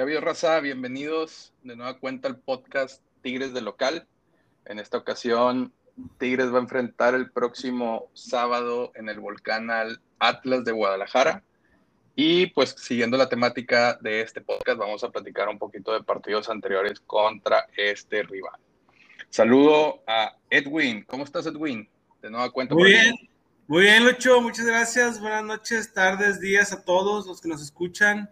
¿Qué ha habido, raza? Bienvenidos de nueva cuenta al podcast Tigres de Local. En esta ocasión, Tigres va a enfrentar el próximo sábado en el volcán al Atlas de Guadalajara. Y pues siguiendo la temática de este podcast, vamos a platicar un poquito de partidos anteriores contra este rival. Saludo a Edwin. ¿Cómo estás, Edwin? De nueva cuenta. Muy bien, muy bien, Lucho. Muchas gracias. Buenas noches, tardes, días a todos los que nos escuchan.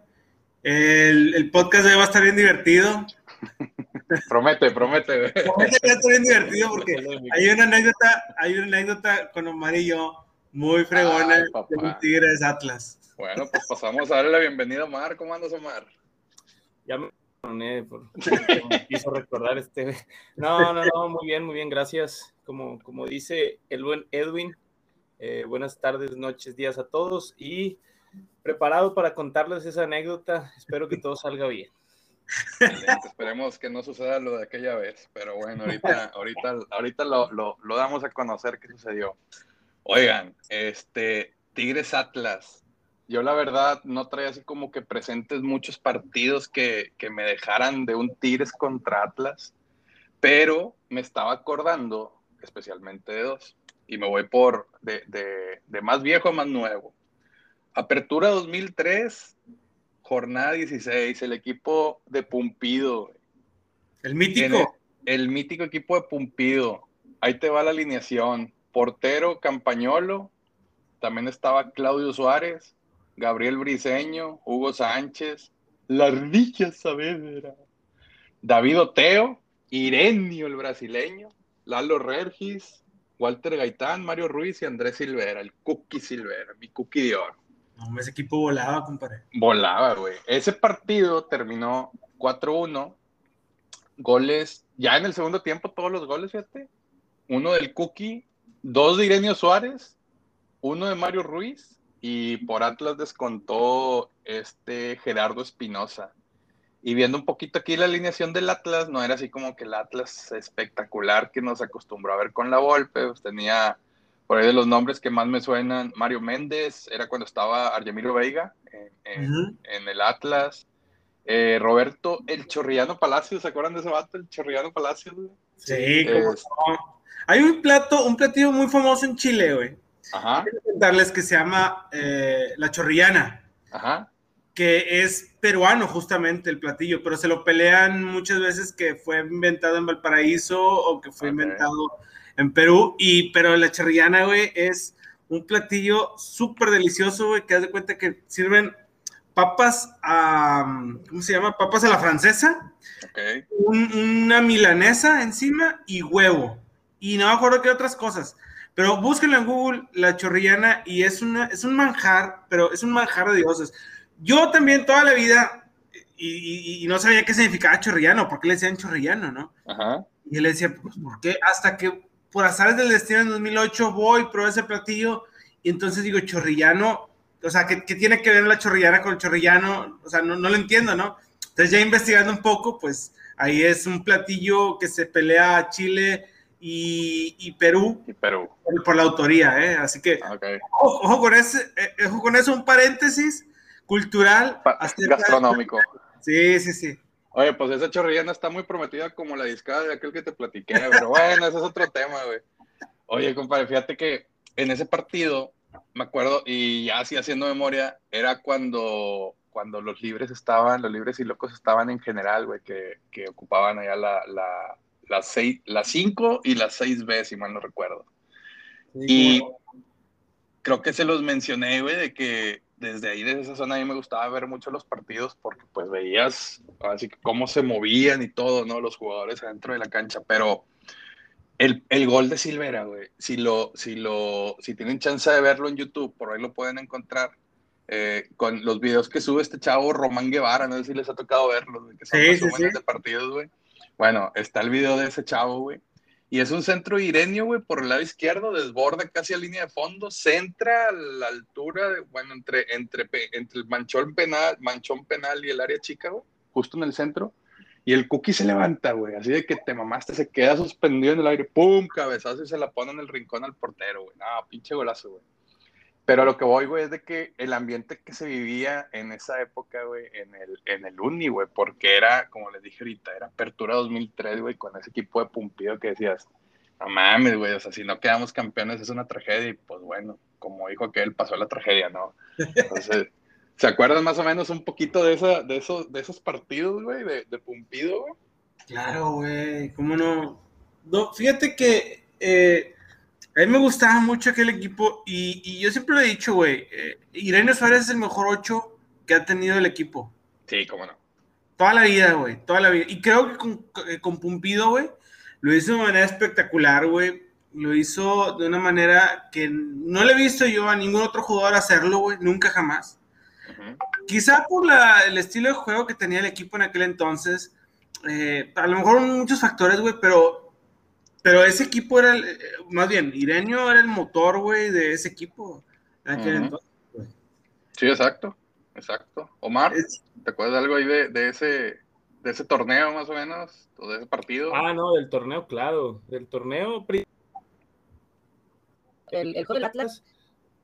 El, el podcast de hoy va a estar bien divertido. promete, promete. Promete que va a estar bien divertido porque hay una anécdota, hay una anécdota con Omar y yo muy fregona Ay, de los Tigres Atlas. Bueno, pues pasamos a darle la bienvenida a Omar. ¿Cómo andas, Omar? Ya me perdoné por me quiso recordar este. No, no, no, muy bien, muy bien, gracias. Como, como dice el buen Edwin, eh, buenas tardes, noches, días a todos y preparado para contarles esa anécdota. Espero que todo salga bien. Esperemos que no suceda lo de aquella vez, pero bueno, ahorita, ahorita, ahorita lo, lo, lo damos a conocer qué sucedió. Oigan, este Tigres Atlas. Yo la verdad no traía así como que presentes muchos partidos que, que me dejaran de un Tigres contra Atlas, pero me estaba acordando especialmente de dos. Y me voy por de, de, de más viejo a más nuevo. Apertura 2003, jornada 16, el equipo de Pumpido. El mítico. el mítico equipo de Pumpido. Ahí te va la alineación. Portero Campañolo. También estaba Claudio Suárez, Gabriel Briseño, Hugo Sánchez, La Richa Saavedra, David Oteo, Irenio el brasileño, Lalo Regis, Walter Gaitán, Mario Ruiz y Andrés Silvera, el Cookie Silvera, mi Cookie de oro No, ese equipo volaba, compadre. volaba, güey. Ese partido terminó 4-1. Goles, ya en el segundo tiempo, todos los goles, fíjate. Uno del Cookie, dos de Irenio Suárez, uno de Mario Ruiz y por Atlas descontó este Gerardo Espinosa. Y viendo un poquito aquí la alineación del Atlas, no era así como que el Atlas espectacular que nos acostumbró a ver con la Volpe, pues tenía por ahí de los nombres que más me suenan, Mario Méndez, era cuando estaba Argemiro Veiga en, en- Ujú. en el Atlas. Eh, Roberto El Chorrillano Palacios, ¿se acuerdan de ese vato? El Chorrillano Palacios, güey? Sí, cómo Es- no. Hay un plato, un platillo muy famoso en Chile, güey. Ajá, Quiero contarles que se llama eh, la chorrillana. ajá. que es peruano justamente el platillo, pero se lo pelean muchas veces que fue inventado en Valparaíso o que fue inventado en Perú, y pero la charrillana, güey, es un platillo súper delicioso, güey, que haz de cuenta que sirven papas a, ¿cómo se llama? Papas a la francesa, Ok, un- una milanesa encima y huevo. Y no me acuerdo qué otras cosas. Pero búsquenlo en Google, la chorrillana, y es, una, es un manjar, pero es un manjar de dioses. Yo también toda la vida, y, y- y no sabía qué significaba chorrillano, por qué le decían chorrillano, ¿no? ajá. Y él decía, pues, ¿por qué? Hasta que por azares del destino en 2008 voy, probé ese platillo, y entonces digo, chorrillano, o sea, ¿qué, qué tiene que ver la chorrillana con el chorrillano? O sea, no, no lo entiendo, ¿no? Entonces ya investigando un poco, pues ahí es un platillo que se pelea a Chile y, y Perú Y Perú. por, por la autoría, ¿eh? Así que, Ok. ojo, ojo con, ese, eh, ojo con eso, un paréntesis cultural. Pa- Gastronómico. Sí, sí, sí. Oye, pues esa chorrillana está muy prometida como la discada de aquel que te platiqué, pero bueno, ese es otro tema, güey. Oye, compadre, fíjate que en ese partido, me acuerdo, y ya así haciendo memoria, era cuando, cuando los libres estaban, los libres y locos estaban en general, güey, que, que ocupaban allá la, la, las seis, las 5 y las 6B, si mal no recuerdo. Y creo que se los mencioné, güey, de que desde ahí, desde esa zona, a mí me gustaba ver mucho los partidos porque pues veías así que cómo se movían y todo, ¿no? Los jugadores adentro de la cancha, pero el, el gol de Silvera, güey, si lo, si lo, si tienen chance de verlo en YouTube, por ahí lo pueden encontrar, eh, con los videos que sube este chavo Román Guevara, no sé si les ha tocado verlos, que son Sí, sí, sí. de partidos, güey. Bueno, está el video de ese chavo, güey. Y es un centro irenio, güey, por el lado izquierdo, desborda casi a línea de fondo, centra a la altura, de, bueno, entre, entre, entre el manchón penal, manchón penal y el área chica, güey, justo en el centro. Y el cookie se levanta, güey, así de que te mamaste, se queda suspendido en el aire, ¡pum! Cabezazo y se la pone en el rincón al portero, güey. No, pinche golazo, güey. Pero lo que voy, güey, es de que el ambiente que se vivía en esa época, güey, en el, en el Uni, güey, porque era, como les dije ahorita, era Apertura 2003, güey, con ese equipo de Pumpido que decías, no mames, güey, o sea, si no quedamos campeones es una tragedia y pues bueno, como dijo aquel, pasó la tragedia, ¿no? Entonces, ¿se acuerdan más o menos un poquito de, esa, de, esos, de esos partidos, güey, de, de Pumpido, güey? Claro, güey, ¿cómo no? no fíjate que eh, a mí me gustaba mucho aquel equipo y, y yo siempre lo he dicho, güey, eh, Irene Suárez es el mejor ocho que ha tenido el equipo. Sí, cómo no. Toda la vida, güey, toda la vida. Y creo que con, eh, con Pumpido, güey, lo hizo de manera espectacular, güey. Lo hizo de una manera que no le he visto yo a ningún otro jugador hacerlo, güey, nunca jamás. Uh -huh. Quizá por la, el estilo de juego que tenía el equipo en aquel entonces, eh, a lo mejor muchos factores, güey, pero, pero ese equipo era, el, más bien, Irenio era el motor, güey, de ese equipo en aquel uh -huh. entonces, güey. Sí, exacto, exacto. Omar, es, ¿te acuerdas de algo ahí de, de ese de ese torneo más o menos, o de ese partido. Ah, no, del torneo, claro, del torneo. El, el juego del Atlas,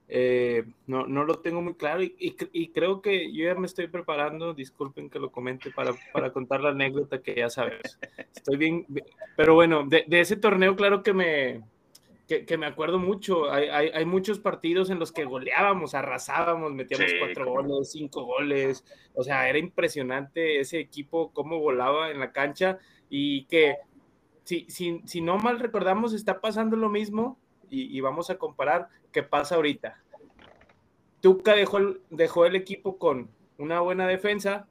eh, no, no lo tengo muy claro y, y, y, creo que yo ya me estoy preparando, disculpen que lo comente, para, para contar la anécdota que ya sabes. Estoy bien, pero bueno, de, de ese torneo claro que me, que, que, me acuerdo mucho. Hay, hay, hay, muchos partidos en los que goleábamos, arrasábamos, metíamos sí, cuatro claro. goles, cinco goles. O sea, era impresionante ese equipo, cómo volaba en la cancha y que, si, si, si no mal recordamos, está pasando lo mismo y, y vamos a comparar qué pasa ahorita. Tuca dejó el, dejó el equipo con una buena defensa,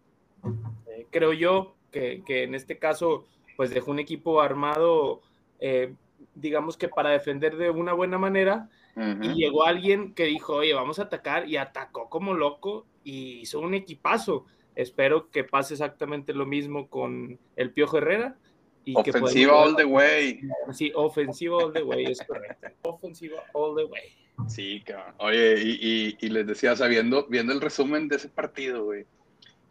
eh, creo yo, que, que, en este caso, pues dejó un equipo armado. Eh, digamos que para defender de una buena manera, uh -huh. y llegó alguien que dijo, oye, vamos a atacar, y atacó como loco, y hizo un equipazo. Espero que pase exactamente lo mismo con el Piojo Herrera. Y ofensiva que all the way. Sí, ofensiva all the way, es correcto. Ofensiva all the way. Sí, cabrón. Oye, y, y, y, les decía, sabiendo, viendo el resumen de ese partido, güey,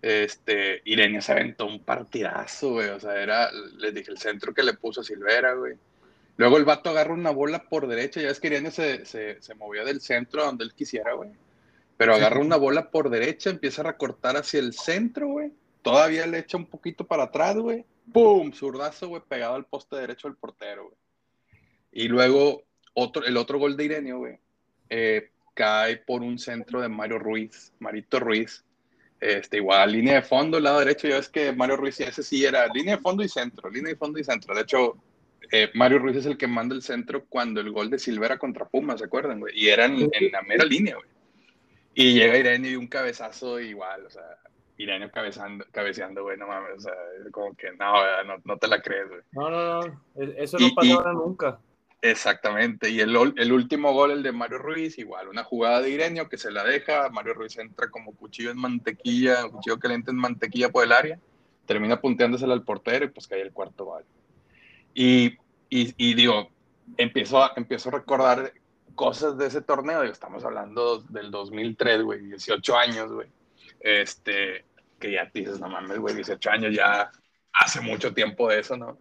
este, Irene se aventó un partidazo, güey, o sea, era, les dije, el centro que le puso a Silvera, güey Luego el vato agarra una bola por derecha, ya ves que Irene se, se, se movía del centro a donde él quisiera, güey. Pero agarra una bola por derecha, empieza a recortar hacia el centro, güey. Todavía le echa un poquito para atrás, güey. ¡Pum! Zurdazo, güey, pegado al poste derecho del portero, güey. Y luego otro, el otro gol de Irene, güey, eh, cae por un centro de Mario Ruiz, Marito Ruiz. Este, igual, línea de fondo, lado derecho, ya ves que Mario Ruiz, ese sí era línea de fondo y centro, línea de fondo y centro. De hecho, eh, Mario Ruiz es el que manda el centro cuando el gol de Silvera contra Puma, ¿se acuerdan, güey? Y era en, en, la mera línea, güey. Y llega Irene y un cabezazo igual, o sea, Irene cabezando, cabeceando, güey, no mames, o sea, como que no, no, no te la crees, güey. No, no, no, eso no pasa ahora nunca. Exactamente, y el, el, último gol, el de Mario Ruiz, igual, una jugada de Irenio que se la deja, Mario Ruiz entra como cuchillo en mantequilla, cuchillo caliente en mantequilla por el área, termina punteándosela al portero y pues cae el cuarto gol. Y, y, y, digo, empiezo a, empiezo a recordar cosas de ese torneo, digo, estamos hablando del 2003, güey, 18 años, güey, este, que ya dices, no mames, güey, 18 años ya hace mucho tiempo de eso, ¿no?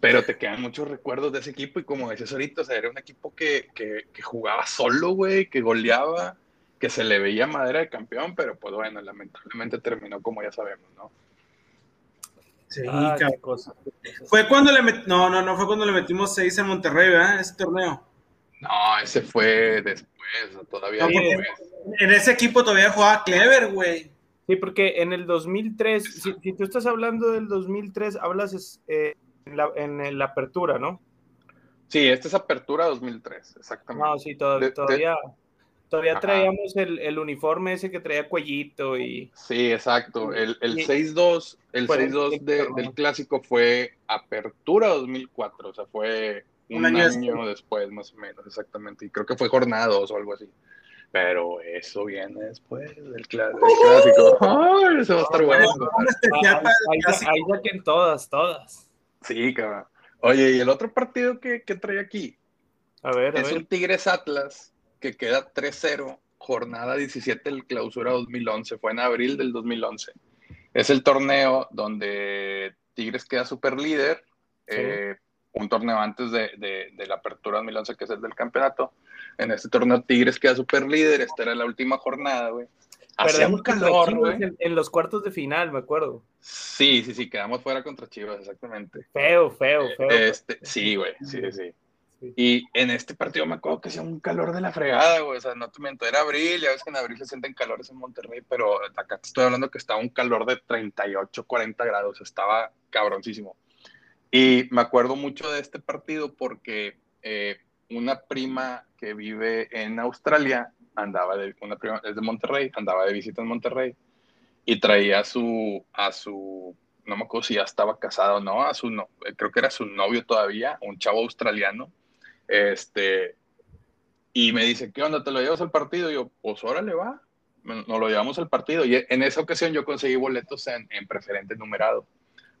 Pero te quedan muchos recuerdos de ese equipo y como decías ahorita, o sea, era un equipo que, que, que jugaba solo, güey, que goleaba, que se le veía madera de campeón, pero pues bueno, lamentablemente terminó como ya sabemos, ¿no? Sí, ah, qué cosa. Fue cuando le met... No, no, no fue cuando le metimos seis en Monterrey, ¿verdad? Ese torneo. No, ese fue después, todavía no. En ese equipo todavía jugaba Clever, güey. Sí, porque en el 2003, si, si, tú estás hablando del 2003, hablas eh, en, la, en, la, apertura, ¿no? Sí, esta es apertura 2003, exactamente. No, sí, todavía, de, todavía, de... todavía traíamos el, el, uniforme ese que traía cuellito y... Sí, exacto. El, el 6-2 el 6-2 de, del clásico fue apertura 2004, o sea, fue un, un año, año después, más o menos, exactamente. Y creo que fue jornada 2 o algo así. Pero eso viene después del, cl del clásico. ¡Ay, eso va a estar bueno! Ahí, ahí saquen todas, todas. Sí, cabrón. Oye, ¿y el otro partido que, que trae aquí? A ver, a es ver. un Tigres Atlas que queda 3-0, jornada 17 del clausura 2011. Fue en abril del 2011. Es el torneo donde Tigres queda super líder. Sí. Eh, un torneo antes de, de, de, la apertura 2011, que es el del campeonato, En este torneo Tigres queda super líder, esta era la última jornada, güey. Hacía un calor, güey. En, los cuartos de final, me acuerdo. Sí, sí, sí, quedamos fuera contra Chivas, exactamente. Feo, feo, feo. Este, sí, güey, sí, sí. Y en este partido me acuerdo que hacía un calor de la fregada, güey. O sea, no te miento, era abril, ya ves que en abril se sienten calores en Monterrey, pero acá te estoy hablando que estaba un calor de 38, 40 grados, estaba cabroncísimo. Y me acuerdo mucho de este partido porque eh, una prima que vive en Australia andaba de, una prima es de Monterrey, andaba de visita en Monterrey y traía a su, a su, no me acuerdo si ya estaba casado o no, a su, no, creo que era su novio todavía, un chavo australiano este, y me dice, ¿qué onda? ¿Te lo llevas al partido? Y yo, pues órale, va. Nos lo llevamos al partido. Y en esa ocasión yo conseguí boletos en, en preferente numerado,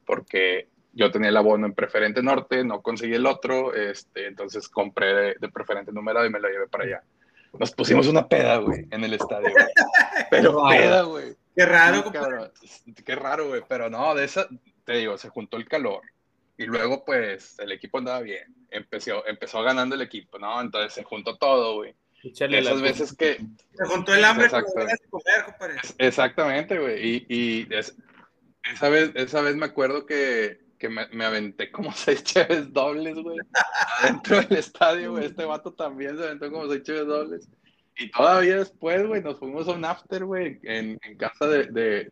porque yo tenía el abono en preferente norte, no conseguí el otro, este, entonces compré de, preferente numerado y me lo llevé para allá. Nos pusimos una peda, güey, en el estadio. Pero peda, güey. Qué raro, Qué raro, güey. Pero no, de esa, te digo, se juntó el calor, y luego, pues, el equipo andaba bien. Empezó, empezó ganando el equipo, ¿no? Entonces se juntó todo, güey. Esas veces que... Se juntó el hambre Exacto. comer, compadre. Exactamente, güey. Y, y esa, vez, esa vez me acuerdo que, que me, aventé como seis cheves dobles, güey. Dentro del estadio, güey. Este vato también se aventó como seis cheves dobles. Y todavía después, güey, nos fuimos a un after, güey, en, casa de, de,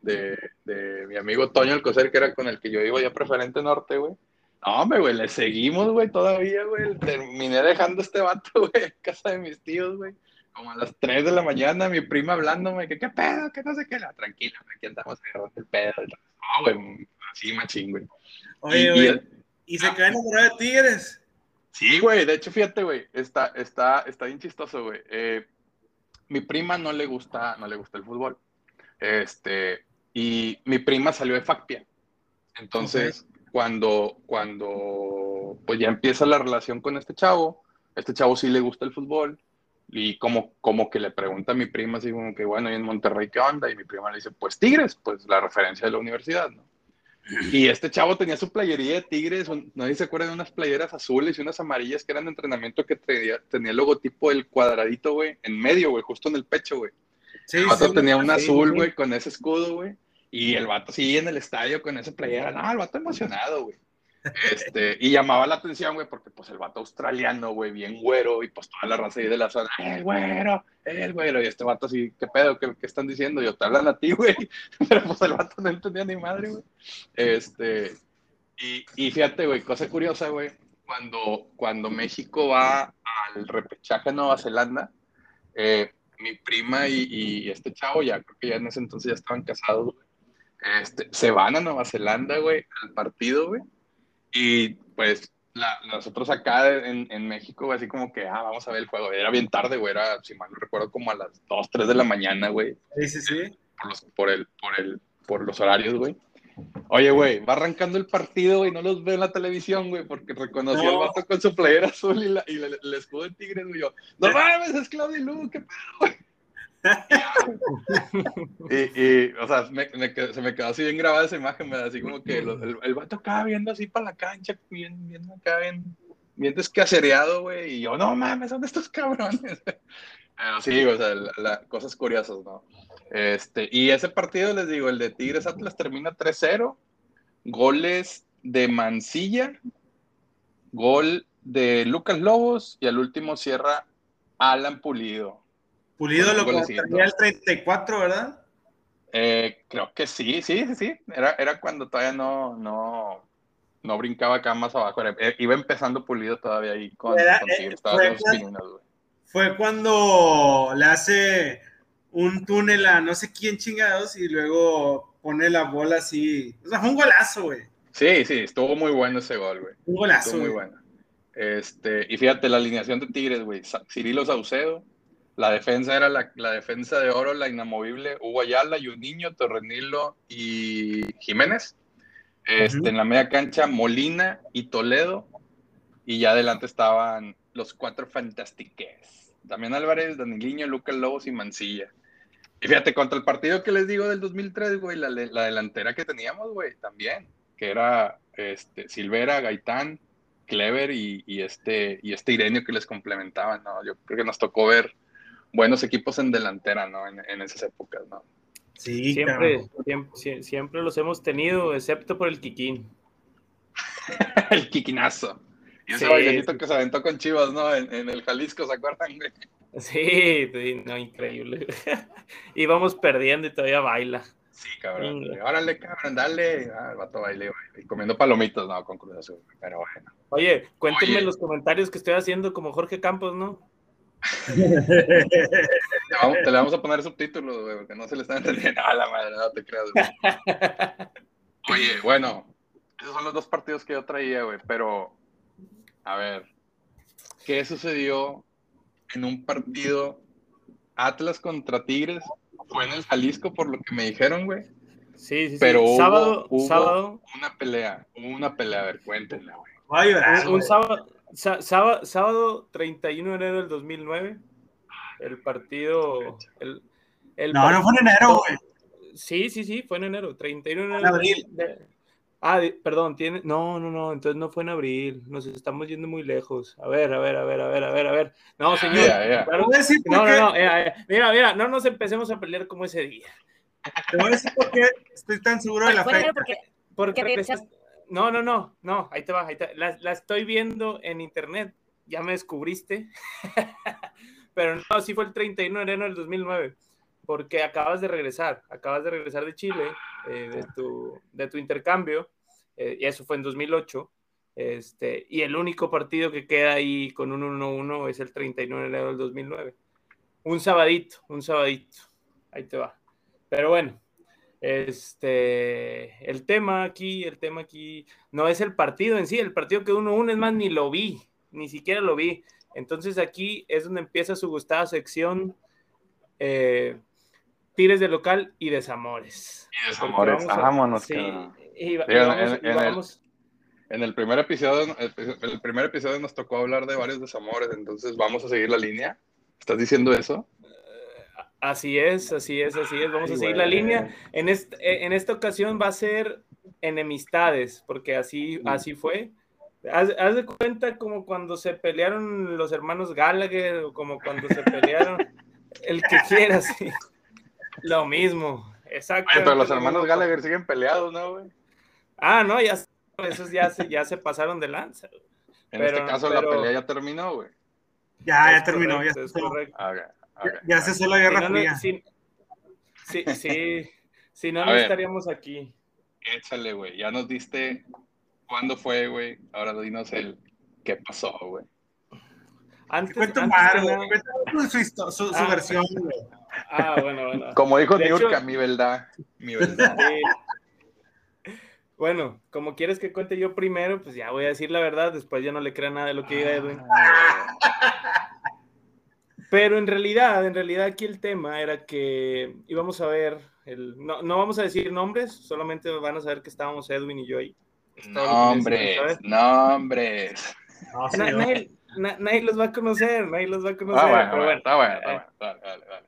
de, mi amigo Toño Alcocer, que era con el que yo iba ya preferente norte, güey. No, hombre, güey, le seguimos, güey, todavía, güey. Terminé dejando este vato, güey, en casa de mis tíos, güey. Como a las 3 de la mañana, mi prima hablándome, que qué pedo, que no sé qué. La, tranquila, aquí andamos agarrando el pedo. No, güey, así machín, güey. Oye, güey, ¿y, se quedó enamorado de Tigres? Sí, güey, de hecho, fíjate, güey, está, está, está bien chistoso, güey. Eh, mi prima no le gusta, no le gusta el fútbol. Este, y mi prima salió de FACPIA. Entonces, cuando, cuando pues ya empieza la relación con este chavo, este chavo sí le gusta el fútbol y como, como que le pregunta a mi prima así como que bueno, ¿y en Monterrey qué onda? Y mi prima le dice, pues Tigres, pues la referencia de la universidad, ¿no? Y este chavo tenía su playería de Tigres, nadie se acuerda de unas playeras azules y unas amarillas que eran de entrenamiento que tenía, tenía el logotipo del cuadradito, güey, en medio, güey, justo en el pecho, güey. Sí, el tenía un azul, güey, con ese escudo, güey. Y el vato sí en el estadio con esa playera. No, el vato emocionado, güey. Este, y llamaba la atención, güey, porque pues el vato australiano, güey, bien güero, y pues toda la raza ahí de la zona, el güero, el güero, y este vato así, ¿qué pedo? ¿Qué, qué están diciendo? Yo te hablan a ti, güey, pero pues el vato no entendía ni madre, güey. Este, y, y fíjate, güey, cosa curiosa, güey, cuando, cuando México va al repechaje a Nueva Zelanda, eh, mi prima y, y, este chavo, ya creo que ya en ese entonces ya estaban casados, güey este, se van a Nueva Zelanda, güey, al partido, güey. Y pues nosotros acá en, en, México, así como que, ah, vamos a ver el juego. Era bien tarde, güey, era, si mal no recuerdo, como a las 2, 3 de la mañana, güey. Sí, sí, sí. Por los, por el, por el, por los horarios, güey. Oye, güey, va arrancando el partido, y no los veo en la televisión, güey, porque reconocí al vato con su playera azul y, la, y el escudo de Tigres, güey. Yo, no mames, es Claudio Lu, qué pedo, güey y, o sea, se me quedó así bien grabada esa imagen, así como que el, el, vato acá viendo así para la cancha, viendo, acá bien, bien güey, y yo, no mames, son estos cabrones. Pero sí, o sea, cosas curiosas, ¿no? Este, y ese partido, les digo, el de Tigres Atlas termina 3-0, goles de Mancilla, gol de Lucas Lobos, y al último cierra Alan Pulido. Pulido lo tenía el 34, ¿verdad? Eh, creo que sí, sí, sí, sí. Era, era cuando todavía no, no, no brincaba acá más abajo. Eh, iba empezando Pulido todavía ahí con, era, eh, fue, cuando, fue cuando le hace un túnel a no sé quién chingados y luego pone la bola así. O sea, fue un golazo, güey. Sí, sí, estuvo muy bueno ese gol, güey. Un golazo. Estuvo muy bueno. Este, y fíjate, la alineación de Tigres, güey. Cirilo Saucedo, la defensa era la, defensa de oro, la inamovible, Hugo Ayala, Niño, Torrenilo y Jiménez. Este, En la media cancha, Molina y Toledo. Y ya adelante estaban los cuatro fantastiques. Damián Álvarez, Daniliño, Lucas Lobos y Mancilla. Y fíjate, contra el partido que les digo del 2003, güey, la, la delantera que teníamos, güey, también, que era este, Silvera, Gaitán, Clever y, este, y este Irenio que les complementaban, ¿no? Yo creo que nos tocó ver buenos equipos en delantera, ¿no? En, esas épocas, ¿no? Sí, siempre, siempre, los hemos tenido, excepto por el Kikín. el Kikinazo. Y ese bailecito que se aventó con Chivas, ¿no? En, el Jalisco, ¿se acuerdan? Sí, no, increíble. Íbamos perdiendo y todavía baila. Sí, cabrón. Órale, cabrón, dale. Ah, el vato baile, Y comiendo palomitos, no, con Cruz Azul. Pero bueno. Oye, cuéntenme los comentarios que estoy haciendo como Jorge Campos, ¿no? Te, le vamos a poner subtítulos, güey, porque no se le está entendiendo. A la madre, no te creas, Oye, bueno, esos son los dos partidos que yo traía, güey, pero a ver, ¿qué sucedió en un partido Atlas contra Tigres? Fue en el Jalisco, por lo que me dijeron, güey. Sí, sí, Pero sí. sábado, hubo sábado. Una pelea, una pelea, a ver, cuéntenla, güey. un, sábado, sábado, sábado 31 de enero del 2009, el partido... El, el no, no fue en enero, güey. Sí, sí, sí, fue en enero, 31 de enero. En abril. Ah, perdón, tiene. No, no, no, entonces no fue en abril. Nos estamos yendo muy lejos. A ver, a ver, a ver, a ver, a ver, a ver. No, señor. no, no, no, mira, mira, no nos empecemos a pelear como ese día. Te voy a decir por qué estoy tan seguro de la fecha. Porque, porque no, no, no, no, ahí te va, ahí te... La, la estoy viendo en internet. Ya me descubriste. Pero no, sí fue el 31 de enero del 2009 porque acabas de regresar, acabas de regresar de Chile, eh, de, tu, intercambio, eh, y eso fue en 2008, este, y el único partido que queda ahí con un 1-1 es el 39 de enero del 2009. Un sabadito, un sabadito, ahí te va. Pero bueno, este, el tema aquí, el tema aquí, no es el partido en sí, el partido que 1-1 es más, ni lo vi, ni siquiera lo vi. Entonces aquí es donde empieza su gustada sección. Eh, Tires de local y desamores. Y desamores, vámonos. Sí, y, en, el, primer episodio, el, primer episodio nos tocó hablar de varios desamores, entonces vamos a seguir la línea. ¿Estás diciendo eso? Eh, así es, así es, así es. Vamos a seguir la línea. En, este, en esta ocasión va a ser enemistades, porque así, así fue. Haz, haz, de cuenta como cuando se pelearon los hermanos Gallagher o como cuando se pelearon el que quiera, sí. Lo mismo, exacto. Pero los hermanos Gallagher siguen peleados, ¿no, güey? Ah, no, ya, esos ya se, ya se pasaron de lanza. En este caso la pelea ya terminó, güey. Ya, ya terminó, ya, es correcto. Ya, se hizo la guerra fría. sí, sí, si no, no estaríamos aquí. Échale, güey, ya nos diste cuándo fue, güey. Ahora dinos el qué pasó, güey. Antes, Cuento antes su, su, su, ah. versión, güey. Ah, bueno, bueno. Como dijo Niurka, mi verdad. Mi verdad. Bueno, como quieres que cuente yo primero, pues ya voy a decir la verdad, después ya no le crea nada de lo que diga Edwin. Pero en realidad, en realidad aquí el tema era que íbamos a ver, el, no, no vamos a decir nombres, solamente van a saber que estábamos Edwin y yo ahí. Nombres, nombres. nadie, los va a conocer, nadie los va a conocer. Ah, bueno, está bueno, está bueno, dale, dale, dale.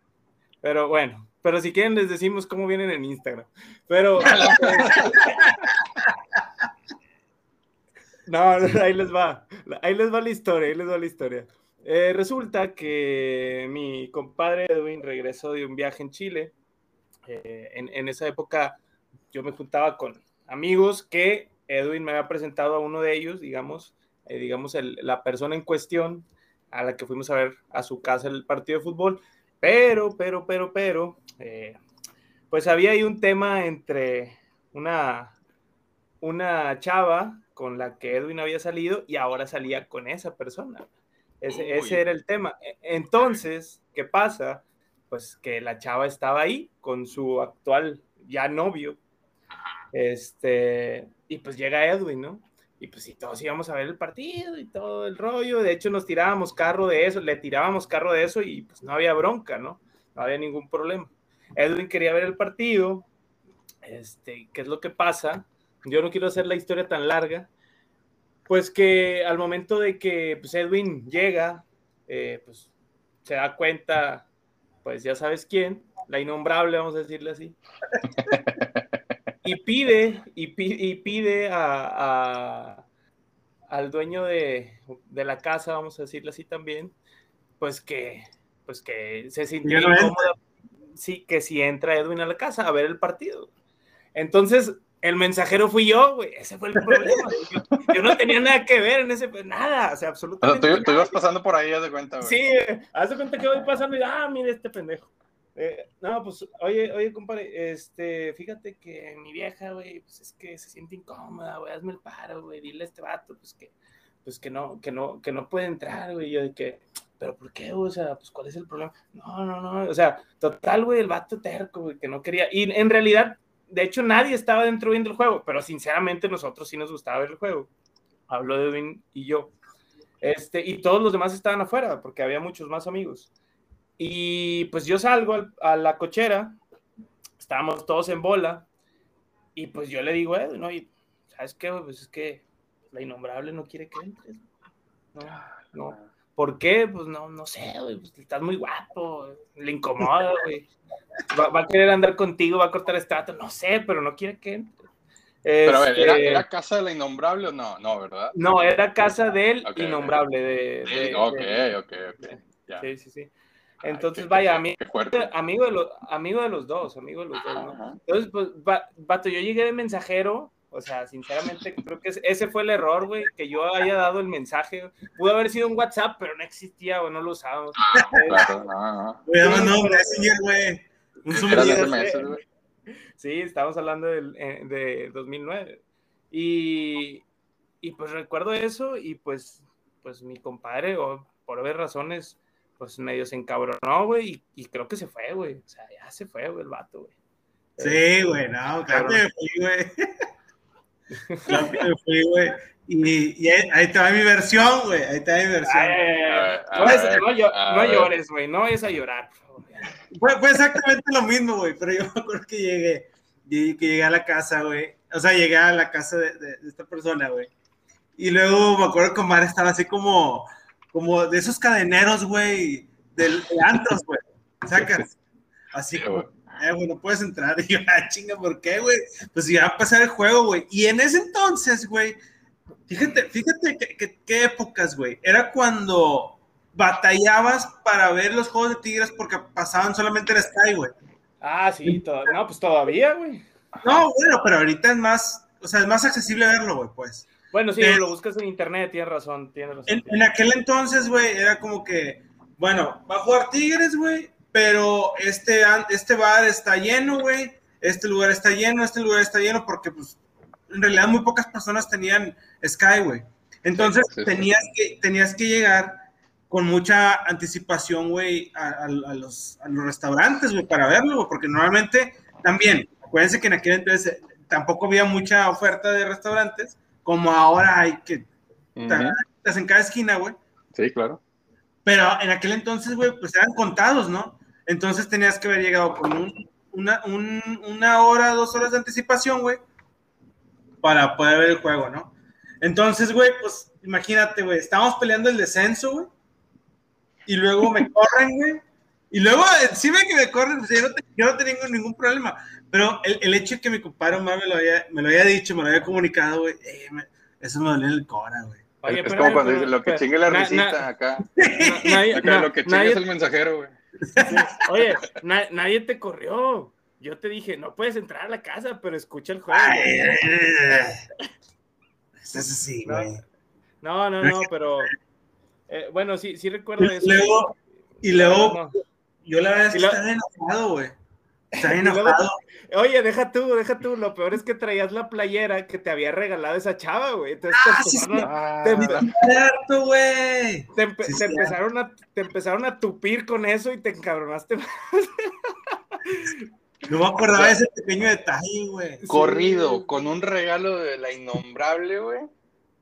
Pero bueno, pero si quieren les decimos cómo vienen en Instagram. Pero... no, ahí les va. Ahí les va la historia, ahí les va la historia. Eh, resulta que mi compadre Edwin regresó de un viaje en Chile. Eh, en, esa época yo me juntaba con amigos que Edwin me había presentado a uno de ellos, digamos, eh, digamos la persona en cuestión a la que fuimos a ver a su casa el partido de fútbol. Pero, pero, pero, pero, eh, pues había ahí un tema entre una, una chava con la que Edwin había salido y ahora salía con esa persona. Ese, ese, era el tema. E, entonces, ¿qué pasa? Pues que la chava estaba ahí con su actual ya novio. Este, y pues llega Edwin, ¿no? Y pues si todos íbamos a ver el partido y todo el rollo. De hecho, nos tirábamos carro de eso, le tirábamos carro de eso y pues no había bronca, ¿no? No había ningún problema. Edwin quería ver el partido. Este, ¿qué es lo que pasa? Yo no quiero hacer la historia tan larga. Pues que al momento de que pues, Edwin llega, eh, pues se da cuenta, pues ya sabes quién, la innombrable, vamos a decirle así. y pide, y pide, y pide a, al dueño de, de, la casa, vamos a decirlo así también, pues que, pues que se sintió incómodo, sí, que si entra Edwin a la casa a ver el partido. Entonces, el mensajero fui yo, güey. Ese fue el problema. Yo, no tenía nada que ver en ese, nada, o sea, absolutamente. tú, ibas pasando por ahí, haz de cuenta, güey. Sí, haz de cuenta que voy pasando y, ah, mire este pendejo. Eh, no, pues, oye, oye, compadre, este, fíjate que mi vieja, güey, pues es que se siente incómoda, güey, hazme el paro, güey, dile a este vato, pues que, pues que no, que no, que no puede entrar, güey, yo de que, pero ¿por qué, O sea, pues ¿cuál es el problema? No, no, no, o sea, total, güey, el vato terco, güey, que no quería, y en realidad de hecho, nadie estaba dentro viendo el juego, pero sinceramente nosotros sí nos gustaba ver el juego. Habló Edwin y yo. Este, y todos los demás estaban afuera, porque había muchos más amigos. Y pues yo salgo a la cochera, estábamos todos en bola, y pues yo le digo, Edwin, ¿sabes qué? Pues es que la innombrable no quiere que entres. No, no. ¿Por qué? Pues no, no sé, güey, pues estás muy guapo, le incomoda, güey. Va, a querer andar contigo, va a cortar este no sé, pero no quiere que Pero a ver, este ¿era, casa de la innombrable o no? No, ¿verdad? No, era casa del innombrable. De, ok, ok, ok. Sí, sí, sí. Entonces, vaya, amigo, amigo, de los, amigo de los dos, amigo de los dos, ¿no? Entonces, pues, vato, yo llegué de mensajero o sea, sinceramente, creo que ese fue el error, güey, que yo haya dado el mensaje. Pudo haber sido un WhatsApp, pero no existía o no lo usábamos. Claro, no, no. no, Messenger, güey. Un Sí, estamos hablando de, de 2009. Y, y pues recuerdo eso y pues, pues mi compadre, o por haber razones, pues medio se encabronó, güey, y, y, creo que se fue, güey. O sea, ya se fue, güey, el vato, güey. Sí, güey, no, claro que güey. Claro que me fui, güey. Y, y, ahí te va mi versión, güey. Ahí te va mi versión. no, llores, güey. No vayas a llorar, fue, fue, exactamente lo mismo, güey. Pero yo me acuerdo que llegué, que llegué a la casa, güey. O sea, llegué a la casa de, de, esta persona, güey. Y luego me acuerdo que Omar estaba así como, como de esos cadeneros, güey, de, de antros, güey. Sacas. Así como eh, güey, no puedes entrar. Y yo, ah, chinga, ¿por qué, güey? Pues ya va a pasar el juego, güey. Y en ese entonces, güey, fíjate, fíjate qué épocas, güey. Era cuando batallabas para ver los juegos de Tigres porque pasaban solamente en Sky, güey. Ah, sí, no, pues todavía, güey. No, bueno, pero ahorita es más, o sea, es más accesible verlo, güey, pues. Bueno, sí, lo buscas en internet, tienes razón, tienes razón. En, en aquel entonces, güey, era como que, bueno, va a jugar Tigres, güey, pero este, este bar está lleno, güey, este lugar está lleno, este lugar está lleno, porque pues en realidad muy pocas personas tenían Sky, güey. Entonces tenías, que, tenías que llegar con mucha anticipación, güey, a, los, a, los, restaurantes, güey, para verlo, güey, porque normalmente también, acuérdense que en aquel entonces tampoco había mucha oferta de restaurantes, como ahora hay que, estás en cada esquina, güey. Sí, claro. Pero en aquel entonces, güey, pues eran contados, ¿no? Entonces tenías que haber llegado con una, una hora, dos horas de anticipación, güey, para poder ver el juego, ¿no? Entonces, güey, pues imagínate, güey, estábamos peleando el descenso, güey, y luego me corren, güey, y luego encima que me corren, pues, yo, no tengo ningún problema, pero el, hecho de que mi compadre Omar me lo había, me lo había dicho, me lo había comunicado, güey, eh, eso me dolió en el cora, güey. es como cuando dice, lo que chingue la risita acá. acá lo que chingue es el mensajero, güey. Oye, nadie te corrió. Yo te dije, no puedes entrar a la casa, pero escucha el juego. es así, güey. No, no, no, pero eh, bueno, sí, sí recuerdo eso. y luego, yo la verdad es que estaba enojado, güey. Enojado. Oye, deja tú, deja tú. Lo peor es que traías la playera que te había regalado esa chava, güey. Entonces ah, te, sí, te, güey. Te, empezaron a, te empezaron a tupir con eso y te encabronaste más. No me acordaba de ese pequeño detalle, güey. Corrido, con un regalo de la innombrable, güey.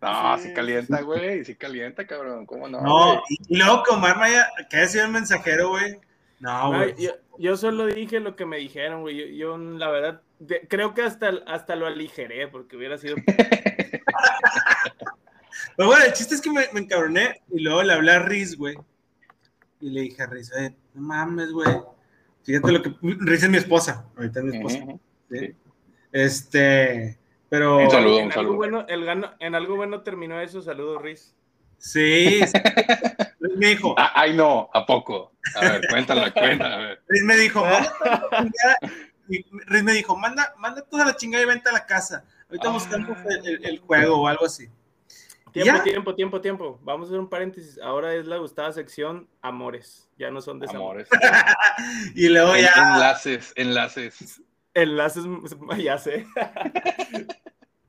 No, sí, calienta, güey, sí calienta, cabrón, ¿cómo no? No, y, luego que Omar Maya, que ha sido el mensajero, güey. No, güey yo solo dije lo que me dijeron, güey. Yo, la verdad, creo que hasta, hasta lo aligeré porque hubiera sido. Pero bueno, el chiste es que me, me encabroné y luego le hablé a Riz, güey. Y le dije a Riz, no mames, güey. Fíjate lo que. Riz es mi esposa. Ahorita es mi esposa. ¿sí? Este. Pero Un saludo, en, un algo saludo. bueno, el gano- en algo bueno terminó eso. Saludos, Riz. sí, sí. Me dijo, Ah, ay, no, ¿a poco? A ver, cuéntala, cuéntala. Riz me dijo, manda toda la chingada. Y Riz me dijo, manda, manda toda la chingada y vente a la casa. Ahorita Ah. buscamos el, el- el juego o algo así. Tiempo, Ya. tiempo, tiempo, tiempo. Vamos a hacer un paréntesis. Ahora es la gustada sección Amores. Ya no son desamores. Amores. Y luego ya, Enlaces, enlaces. Enlaces, ya sé.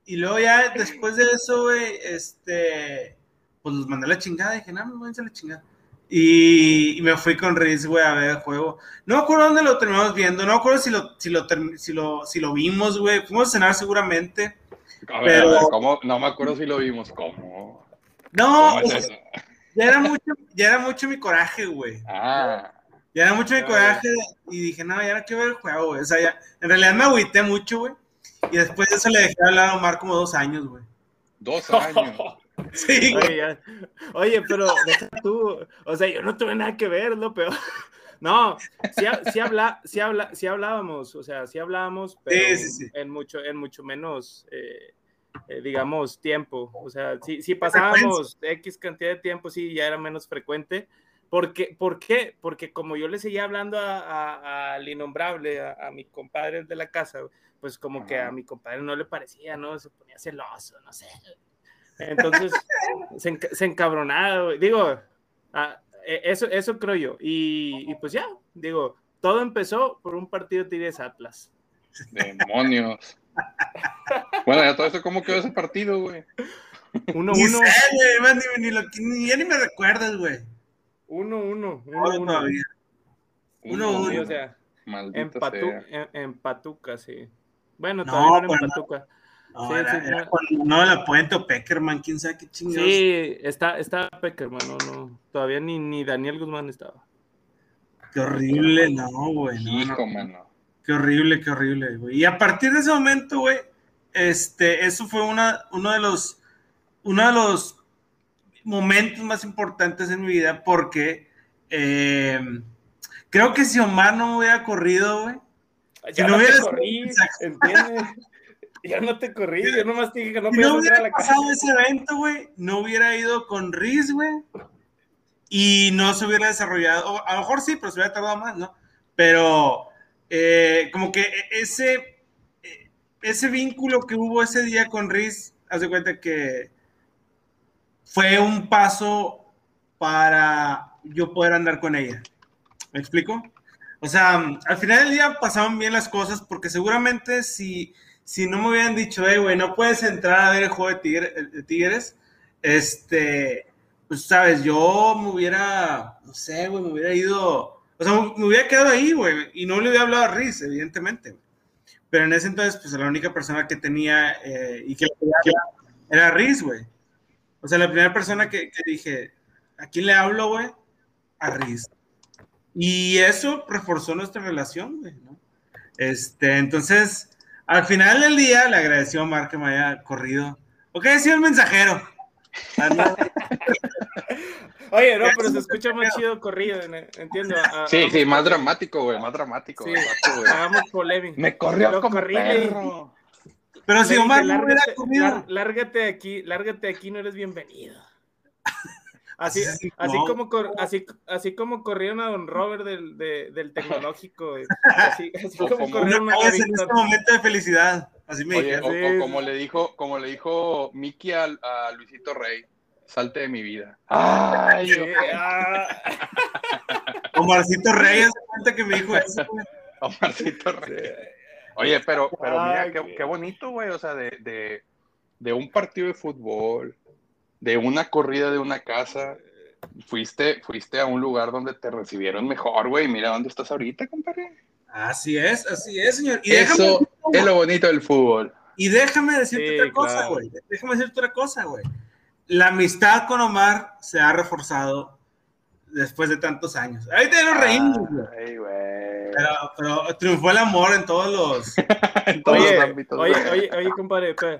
y luego ya después de eso, güey, este, pues los mandé a la chingada. Dije, no, me voy a la chingada. Y, y me fui con Riz, güey, a ver el juego. No me acuerdo dónde lo terminamos viendo. No me acuerdo si lo, si lo, si lo, si lo vimos, güey. Fuimos a cenar seguramente. A ver, Pero- a ver, ¿cómo? No me acuerdo si lo vimos. ¿Cómo? No, ¿Cómo o es sea, eso? ya era mucho, ya era mucho mi coraje, güey. Ah, Ya era mucho mi coraje y dije, no, ya no quiero ver el juego, güey. O sea, ya, en realidad me agüité mucho, güey. Y después de eso le dejé hablar a Omar como dos años, güey. dos años. Sí. Oye, Oye, pero tú. O sea, yo no tuve nada que ver, lo peor. No, sí, sí, habla, sí, habla, sí hablábamos, o sea, sí hablábamos, pero. En, mucho, en mucho menos, eh, eh, digamos, tiempo. O sea, si, si pasábamos X cantidad de tiempo, sí, ya era menos frecuente. Porque, ¿Por qué? Porque como yo le seguía hablando a- a- al innombrable, a, a mi compadre de la casa, pues como que a mi compadre no le parecía, ¿no? Se ponía celoso, no sé. Entonces, se, se encabronaba, güey. Digo, ah, eh, eso, eso creo yo. Y, y pues ya, digo, todo empezó por un partido de Tigres Atlas. Demonios. Bueno, ya todo eso, ¿cómo quedó ese partido, güey? Uno, Ni uno, sé, güey, man, ni, ni lo- ni- ya ni me recuerdas, güey. uno, uno, uno, Ahora uno. todavía. Uno, uno. o sea, en, Maldita Patu- sea. en, en Patuca, sí. Bueno, No, todavía no era en no. Patuca. No, Sí, sí, no. la Puente o Peckerman, quién sabe qué chingados. Sí, está, está Peckerman, no, no. Todavía ni, ni Daniel Guzmán estaba. Qué horrible, no, güey. no, no. Hijo, mano. Qué horrible, qué horrible, güey. Y a partir de ese momento, güey, este, eso fue una, uno de los, uno de los momentos más importantes en mi vida porque eh, creo que si Omar no me hubiera corrido, güey, Si Ya no hubieras- corrí, ¿entiendes? Ya no te corrí, yo nomás te dije que no si no a hubiera la casa. pasado ese evento, güey, no hubiera ido con Riz, güey, y no se hubiera desarrollado, o a lo mejor sí, pero se hubiera tardado más, ¿no? Pero eh, como que ese, eh, ese vínculo que hubo ese día con Riz, haz de cuenta que fue un paso para yo poder andar con ella. ¿Me explico? O sea, al final del día pasaban bien las cosas porque seguramente si, si no me hubieran dicho, hey, güey, no puedes entrar a ver el juego de, Tigre- de Tigres, este, pues sabes, yo me hubiera, no sé, güey, me hubiera ido, o sea, me hubiera quedado ahí, güey, y no le hubiera hablado a Riz, evidentemente. Pero en ese entonces, pues la única persona que tenía eh, y que hablar era Riz, güey. O sea, la primera persona que, que dije, ¿a quién le hablo, güey? A Riz. Y eso reforzó nuestra relación, güey, ¿no? Este, entonces, al final del día le agradeció a Omar que me haya corrido. Ok, ha sido el mensajero. Ah, Oye, no, pero se escucha más chido corrido, en- entiendo. a- Sí, sí, más dramático, güey, más dramático. Sí, güey. hagamos polémica. Me corrió Lo como corrí, perro. Pero si Omar no hubiera lárgate, corrido. lárgate aquí, lárgate de aquí, no eres bienvenido. Así, Sí, así, no. como cor- así, así como corrieron a Don Robert del, de- del tecnológico, así, como como- corrieron a en este momento de felicidad. Así me Oye, dijeron. o, como le dijo, como le dijo Mickey al- a, Luisito Rey, salte de mi vida. Ay, Sí, ah, Omarcito Reyes, cuenta que me dijo eso. Omarcito Rey. Oye, pero, pero mira, qué- qué bonito, güey, o sea, de, de, de un partido de fútbol, de una corrida de una casa, fuiste, fuiste a un lugar donde te recibieron mejor, güey, mira dónde estás ahorita, compadre. Así es, así es, señor. Y déjame, Eso es lo bonito del fútbol. y déjame decirte Sí, otra cosa, claro. güey. Déjame decirte otra cosa, güey. La amistad con Omar se ha reforzado después de tantos años. Ahorita ya nos reímos, güey. Ay, güey. Pero, pero triunfó el amor en todos los. En todos Oye, los ámbitos, oye, oye, oye, compadre, espera.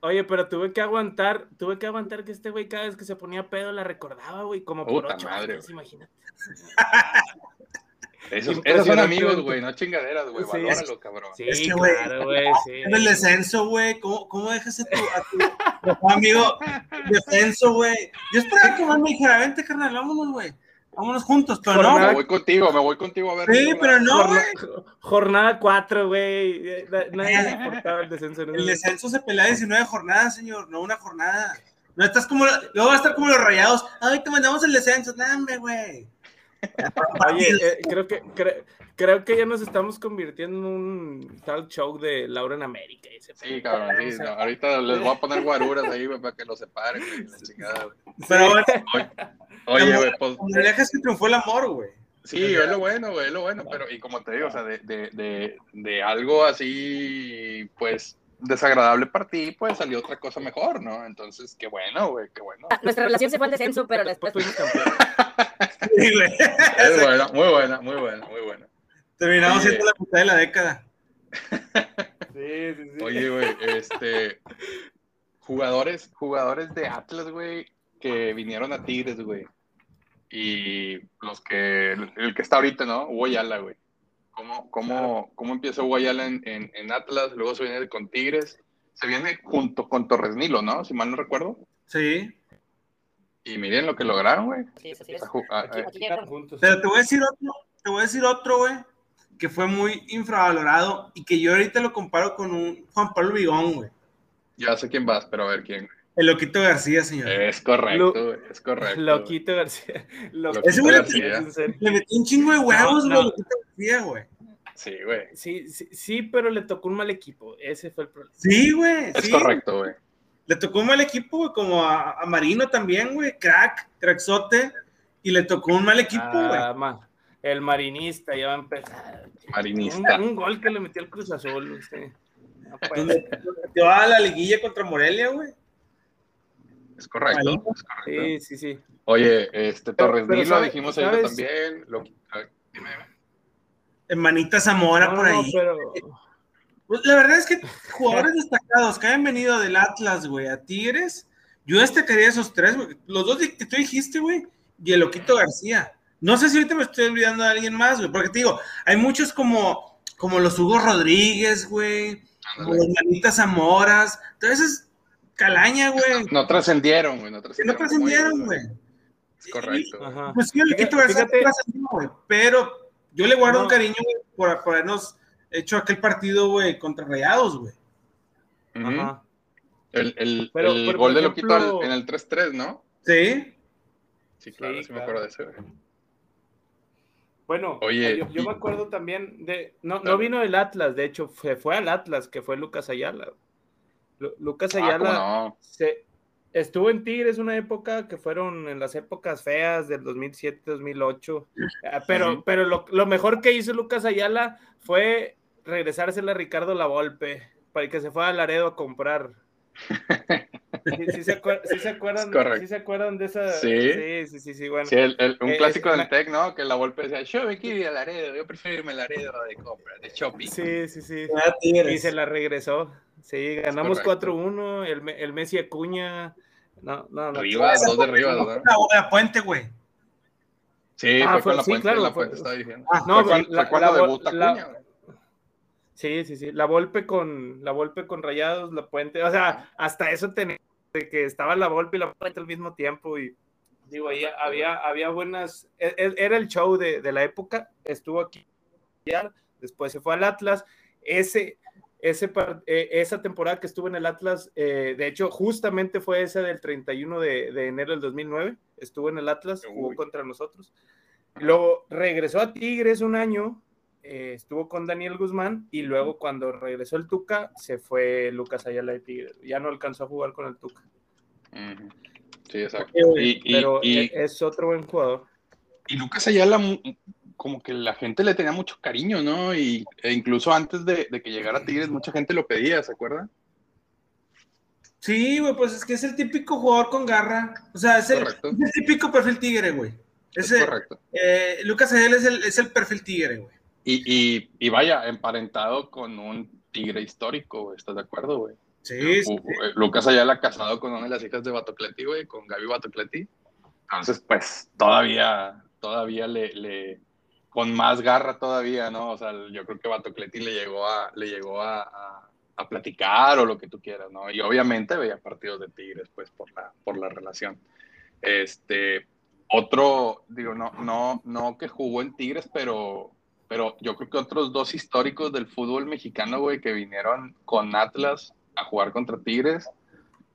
Oye, pero tuve que aguantar, tuve que aguantar que este güey cada vez que se ponía pedo la recordaba, güey, como por Puta ocho madre, años, güey. imagínate. Esos, esos son amigos, güey, no chingaderas, güey. Sí, Valóralo, cabrón. Sí, es que, claro, güey. Sí. En el descenso, güey. ¿Cómo, ¿Cómo dejas a tu, a tu amigo descenso, güey? Yo esperaba que me dijera, vente, carnal, vámonos, güey. Vámonos juntos, pero no. Me voy contigo, me voy contigo a ver. Sí, pero no, güey. Jornada 4, güey. Nadie le importaba el descenso. El descenso se pelea 19 jornadas, señor, no una jornada. No estás como. Luego va a estar como los rayados. Ay, te mandamos el descenso. Dame, güey. Oye, eh, creo que creo que ya nos estamos convirtiendo en un tal show de Laura en América. sí, cabrón, sí, ahorita les voy a poner guaruras ahí para que lo separen, chingada, Pero bueno, oye, güey, pues. dejas que triunfó el amor, güey. Sí, es lo bueno, güey, es lo bueno, pero y como te digo, o sea, de, de, de, de algo así, pues, desagradable para ti, pues salió otra cosa mejor, ¿no? Entonces, qué bueno, güey, qué bueno. Nuestra relación se fue al descenso, pero después fuimos campeones. Sí, güey. Es buena, muy buena, muy buena, muy buena. Terminamos siendo la mitad de la década. Sí, sí, sí. Oye, güey, este. Jugadores, jugadores de Atlas, güey, que vinieron a Tigres, güey. Y los que. El que está ahorita, ¿no? Hugo Yala, güey. ¿Cómo, cómo, cómo empieza Hugo Yala en, en, en, Atlas? Luego se viene con Tigres. Se viene junto con Torres Nilo, ¿no? Si mal no recuerdo. Sí. Y miren lo que lograron, güey. Sí, sí, sí. Pero te voy a decir otro, te voy a decir otro, güey, que fue muy infravalorado y que yo ahorita lo comparo con un Juan Pablo Vigón, güey. Ya sé quién vas, pero a ver quién. El Loquito García, señor. Es correcto, Lo, es correcto. Loquito García. Loquito Ese güey García. Le, metió un chingo de huevos, no, no. Loquito García, güey. Sí, güey. Sí, sí, sí, pero le tocó un mal equipo. Ese fue el problema. Sí, güey. Es sí. correcto, güey. Le tocó un mal equipo, güey, como a, a, Marino también, güey. Crack, cracksote. Y le tocó un mal equipo, güey. Ah, el marinista ya va a empezar. Marinista. Un, un gol que le metió el Cruz Azul, usted. No Te va a la liguilla contra Morelia, güey. Es correcto, es correcto. Sí, sí, sí. Oye, este Torres pero, Nilo, dijimos ahorita también. Lo, dime, Hermanita Zamora no, por ahí. No, pero... Pues la verdad es que jugadores destacados que hayan venido del Atlas, güey, a Tigres, yo destacaría esos tres, güey. Los dos que tú dijiste, güey, y el Loquito García. No sé si ahorita me estoy olvidando de alguien más, güey, porque te digo, hay muchos como, como los Hugo Rodríguez, güey, como los Manitas Zamoras, entonces calaña, güey. No, no trascendieron, güey, no trascendieron. No trascendieron, güey. Es correcto. Ajá. Pues sí, García trascendió, güey, pero yo le guardo no. un cariño, güey, por, por habernos hecho aquel partido, güey, contra Rayados, güey. Uh -huh. Ajá. El, el, pero, el pero, gol de Loquito ejemplo... en el 3-3, ¿no? Sí. Sí, claro, sí, sí claro. me acuerdo de ese, güey. Bueno, Oye, yo, yo, me acuerdo también de. No, no vino del Atlas, de hecho, fue, fue al Atlas, que fue Lucas Ayala. Lu, Lucas Ayala ah, no? se, estuvo en Tigres una época que fueron en las épocas feas del 2007-2008. Pero, uh -huh. pero lo, lo, mejor que hizo Lucas Ayala fue regresársela a Ricardo Lavolpe para que se fuera a Laredo a comprar. Sí, sí, se, acuer sí, se acuerdan, sí, se acuerdan de esa. Sí, sí, sí, sí, sí bueno. Sí, el, el, un eh, clásico del Tec, ¿no? Que la Volpe decía, yo me quiero ir a Laredo, yo prefiero irme a Laredo de compra, de shopping. Sí, sí, sí. Y se la regresó. Sí, ganamos 4-1, el, el Messi Acuña. No, no, no. Rivas, dos de Rivas, ¿no? La puente, güey. Sí, ah, fue, con la sí, puente, claro, la fue, puente estaba diciendo. Ah, no, fue, cuando, la, fue cuando la, debuta la, Acuña, güey. Sí, sí, sí. La Volpe con la Volpe con Rayados, la Puente, o sea, hasta eso tenía de que estaba la Volpe y la Puente al mismo tiempo y digo, ahí había, había buenas, e, era el show de, de la época, estuvo aquí, después se fue al Atlas, ese, ese, esa temporada que estuvo en el Atlas, eh, de hecho, justamente fue esa del 31 de, de, enero del 2009, estuvo en el Atlas, jugó Uy. contra nosotros, luego regresó a Tigres un año, eh, estuvo con Daniel Guzmán y luego cuando regresó el Tuca se fue Lucas Ayala de Tigres. Ya no alcanzó a jugar con el Tuca. Uh -huh. Sí, exacto. Y, Pero y, es otro buen jugador. Y Lucas Ayala, como que la gente le tenía mucho cariño, ¿no? Y, e incluso antes de, de, que llegara a Tigres, mucha gente lo pedía, ¿se acuerdan? Sí, güey, pues es que es el típico jugador con garra. O sea, es el, es el típico perfil tigre, güey. Es, es correcto. Eh, Lucas Ayala es el, es el perfil tigre, güey. Y, y, y, vaya, emparentado con un tigre histórico, ¿estás de acuerdo, güey? Sí, sí. Lucas Ayala casado con una de las hijas de Batocleti, güey, con Gaby Batocleti. Entonces, pues, todavía, todavía le, le con más garra todavía, ¿no? O sea, yo creo que Batocleti le llegó a, le llegó a, a, a, platicar o lo que tú quieras, ¿no? Y obviamente veía partidos de Tigres, pues, por la, por la relación. Este, otro, digo, no, no, no que jugó en Tigres, pero, pero yo creo que otros dos históricos del fútbol mexicano, güey, que vinieron con Atlas a jugar contra Tigres,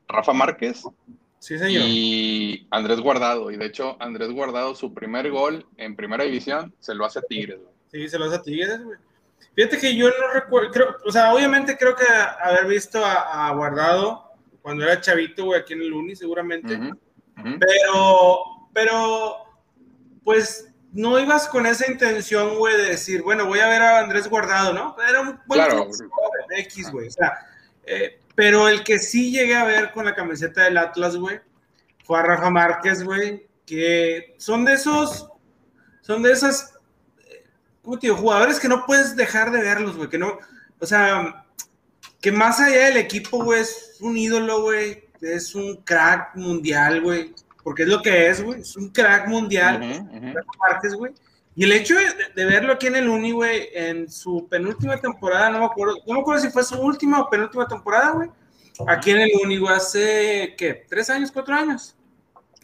Rafa Márquez Sí, señor. y Andrés Guardado. Y de hecho, Andrés Guardado, su primer gol en primera división, se lo hace a Tigres. Güey. Sí, se lo hace a Tigres, güey. Fíjate que yo no recuerdo, creo, o sea, obviamente creo que haber visto a, a Guardado cuando era chavito, güey, aquí en el Uni, seguramente. Uh -huh, uh -huh. Pero, pero, pues no ibas con esa intención, güey, de decir, bueno, voy a ver a Andrés Guardado, ¿no? Era un buen claro. X, güey. O sea, eh, pero el que sí llegué a ver con la camiseta del Atlas, güey, fue a Rafa Márquez, güey, que son de esos, son de esas, ¿cómo te digo? Jugadores que no puedes dejar de verlos, güey, que no, o sea, que más allá del equipo, güey, es un ídolo, güey, es un crack mundial, güey, porque es lo que es, güey, es un crack mundial, uh -huh, uh -huh. Güey. Y el hecho de, de, verlo aquí en el Uni, güey, en su penúltima temporada, no me acuerdo, no me acuerdo si fue su última o penúltima temporada, güey. Aquí en el Uni, güey, hace, ¿qué? ¿Tres años, cuatro años?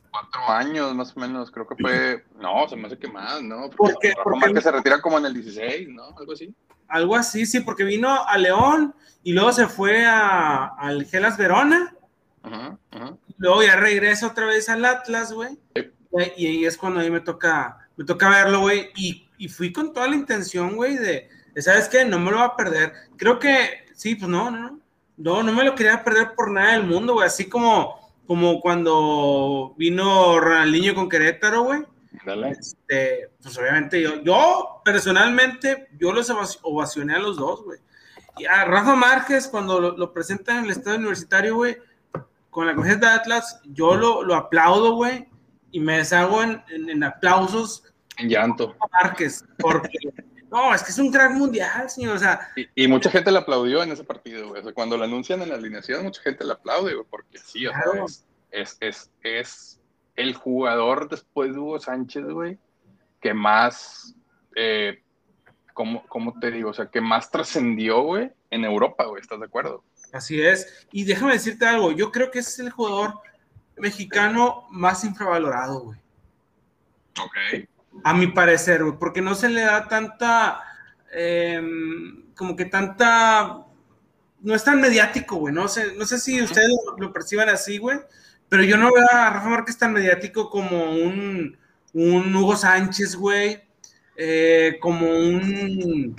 Cuatro años, más o menos, creo que fue, no, se me hace que más, ¿no? Porque, porque, porque que se retira como en el 16, ¿no? Algo así. Algo así, sí, porque vino a León y luego se fue a, al Gelas Verona. Uh uh -huh. Luego ya regresa otra vez al Atlas, güey. Y ahí es cuando a mí me toca me toca verlo, güey, y, y, fui con toda la intención, güey, de, ¿sabes qué? No me lo va a perder. Creo que, sí, pues no, no, no, no me lo quería perder por nada del mundo, güey, así como, como cuando vino Ronaldinho con Querétaro, güey. Este, pues obviamente yo, yo personalmente, yo los ovacioné a los dos, güey. Y a Rafa Márquez, cuando lo, lo presentan en el estadio universitario, güey, con la camiseta de Atlas, yo lo, lo aplaudo, güey, y me deshago en, en, en aplausos. En llanto. Márquez, porque no, es que es un crack mundial, señor. O sea, y, y, mucha gente le aplaudió en ese partido, güey. O sea, cuando lo anuncian en la alineación, mucha gente le aplaude, güey, porque sí, o claro. sea, es, es, es, es, el jugador después de Hugo Sánchez, güey, que más, eh, ¿cómo, ¿cómo, te digo? O sea, que más trascendió, güey, en Europa, güey, ¿estás de acuerdo? Así es. Y déjame decirte algo, yo creo que es el jugador mexicano más infravalorado, güey. Ok. A mi parecer, güey, porque no se le da tanta, eh, como que tanta, no es tan mediático, güey, no sé, no sé si ustedes lo, lo perciban así, güey, pero yo no veo a Rafa Márquez tan mediático como un, un Hugo Sánchez, güey, eh, como un,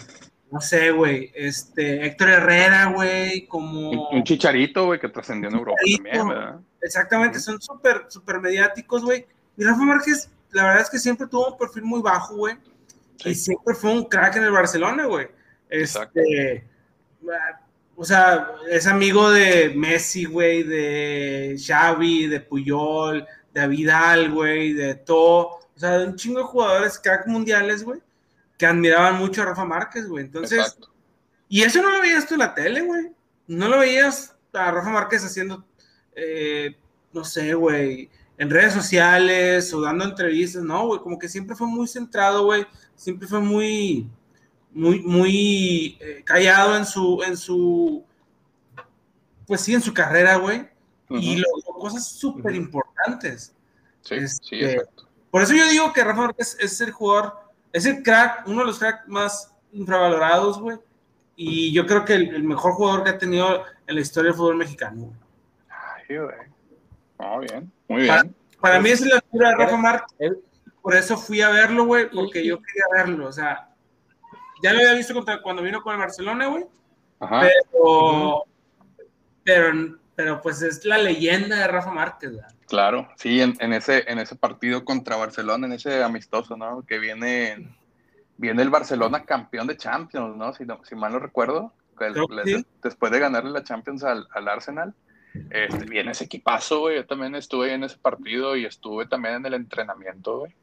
no sé, güey, este, Héctor Herrera, güey, como... Un, un chicharito, güey, que trascendió en Europa también, ¿verdad? Exactamente, uh -huh. son súper, súper mediáticos, güey. Y Rafa Márquez, la verdad es que siempre tuvo un perfil muy bajo, güey. Sí. Y siempre fue un crack en el Barcelona, güey. Este, o sea, es amigo de Messi, güey, de Xavi, de Puyol, de Vidal, güey, de todo. O sea, de un chingo de jugadores crack mundiales, güey, que admiraban mucho a Rafa Márquez, güey. Entonces, Exacto. y eso no lo veías tú en la tele, güey. No lo veías a Rafa Márquez haciendo eh, no sé, güey, en redes sociales o dando entrevistas, no, güey, como que siempre fue muy centrado, güey, siempre fue muy, muy, muy eh, callado en su, en su, pues sí, en su carrera, güey, uh -huh. y logró cosas súper importantes. Sí, este, sí, exacto. Por eso yo digo que Rafa Márquez es el jugador, es el crack, uno de los cracks más infravalorados, güey, y yo creo que el, el, mejor jugador que ha tenido en la historia del fútbol mexicano, güey. Sí, güey. Oh, bien, muy bien. Para, para mí es la altura de Rafa Márquez. Por eso fui a verlo, güey, porque yo quería verlo. O sea, ya lo había visto contra, cuando vino con el Barcelona, güey. Pero, uh -huh. pero, pero, pues es la leyenda de Rafa Márquez, ¿verdad? Claro, sí, en, en, ese, en ese partido contra Barcelona, en ese amistoso, ¿no? Que viene, viene el Barcelona campeón de Champions, ¿no? Si, no, si mal no recuerdo. El. Después de ganarle la Champions al, al Arsenal este, viene ese equipazo, güey. Yo también estuve en ese partido y estuve también en el entrenamiento, güey.